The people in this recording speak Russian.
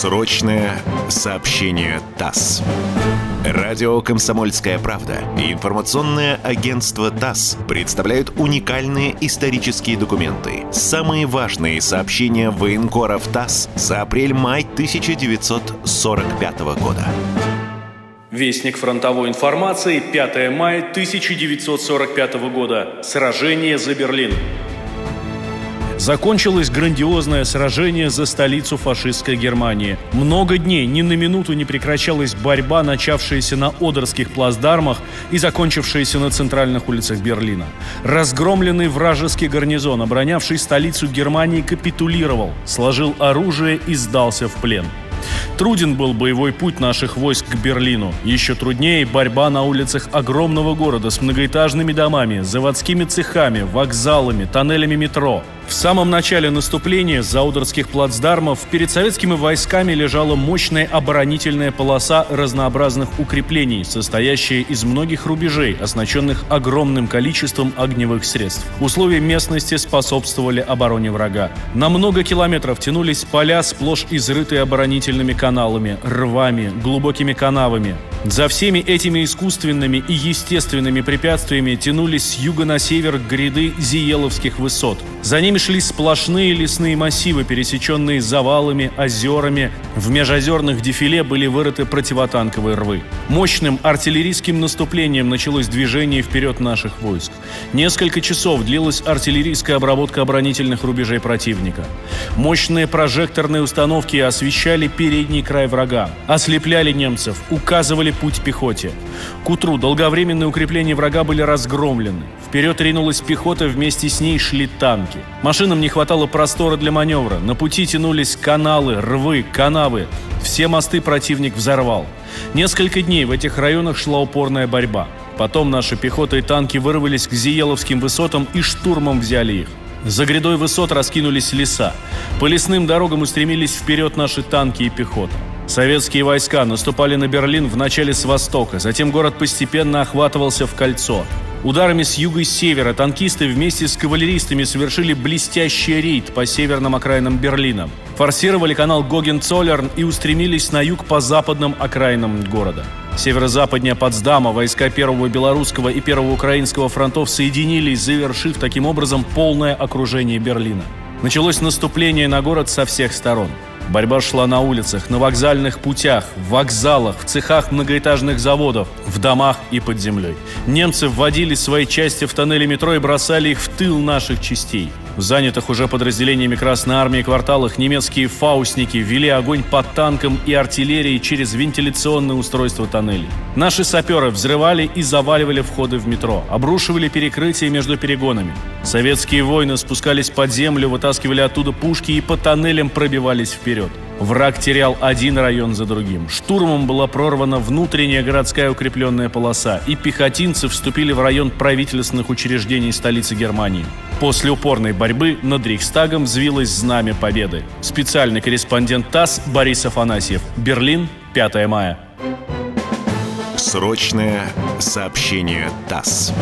Срочное сообщение ТАСС. Радио «Комсомольская правда» и информационное агентство ТАСС представляют уникальные исторические документы. Самые важные сообщения военкоров ТАСС за апрель-май 1945 года. Вестник фронтовой информации, 5 мая 1945 года. Сражение за Берлин. Закончилось грандиозное сражение за столицу фашистской Германии. Много дней ни на минуту не прекращалась борьба, начавшаяся на Одерских плацдармах и закончившаяся на центральных улицах Берлина. Разгромленный вражеский гарнизон, оборонявший столицу Германии, капитулировал, сложил оружие и сдался в плен. Труден был боевой путь наших войск к Берлину. Еще труднее борьба на улицах огромного города с многоэтажными домами, заводскими цехами, вокзалами, тоннелями метро. В самом начале наступления заудерских плацдармов перед советскими войсками лежала мощная оборонительная полоса разнообразных укреплений, состоящая из многих рубежей, оснащенных огромным количеством огневых средств. Условия местности способствовали обороне врага. На много километров тянулись поля, сплошь изрытые оборонительными каналами, рвами, глубокими канавами. За всеми этими искусственными и естественными препятствиями тянулись с юга на север гряды Зиеловских высот. За ними шли сплошные лесные массивы, пересеченные завалами, озерами. В межозерных дефиле были вырыты противотанковые рвы. Мощным артиллерийским наступлением началось движение вперед наших войск. Несколько часов длилась артиллерийская обработка оборонительных рубежей противника. Мощные прожекторные установки освещали передний край врага, ослепляли немцев, указывали путь пехоте. К утру долговременные укрепления врага были разгромлены. Вперед ринулась пехота, вместе с ней шли танки. Машинам не хватало простора для маневра. На пути тянулись каналы, рвы, канавы. Все мосты противник взорвал. Несколько дней в этих районах шла упорная борьба. Потом наши пехота и танки вырвались к Зиеловским высотам и штурмом взяли их. За грядой высот раскинулись леса. По лесным дорогам устремились вперед наши танки и пехота. Советские войска наступали на Берлин вначале с востока, затем город постепенно охватывался в кольцо. Ударами с юга и севера танкисты вместе с кавалеристами совершили блестящий рейд по северным окраинам Берлина. Форсировали канал Гоген-Цоллерн и устремились на юг по западным окраинам города. Северо-западнее Потсдама войска Первого Белорусского и Первого Украинского фронтов соединились, завершив таким образом полное окружение Берлина. Началось наступление на город со всех сторон – Борьба шла на улицах, на вокзальных путях, в вокзалах, в цехах многоэтажных заводов, в домах и под землей. Немцы вводили свои части в тоннели метро и бросали их в тыл наших частей. В занятых уже подразделениями Красной Армии кварталах немецкие фаусники вели огонь по танкам и артиллерии через вентиляционные устройства тоннелей. Наши саперы взрывали и заваливали входы в метро, обрушивали перекрытия между перегонами. Советские воины спускались под землю, вытаскивали оттуда пушки и по тоннелям пробивались вперед. Враг терял один район за другим. Штурмом была прорвана внутренняя городская укрепленная полоса, и пехотинцы вступили в район правительственных учреждений столицы Германии. После упорной борьбы над Рейхстагом взвилось знамя победы. Специальный корреспондент ТАСС Борис Афанасьев. Берлин, 5 мая. Срочное сообщение ТАСС.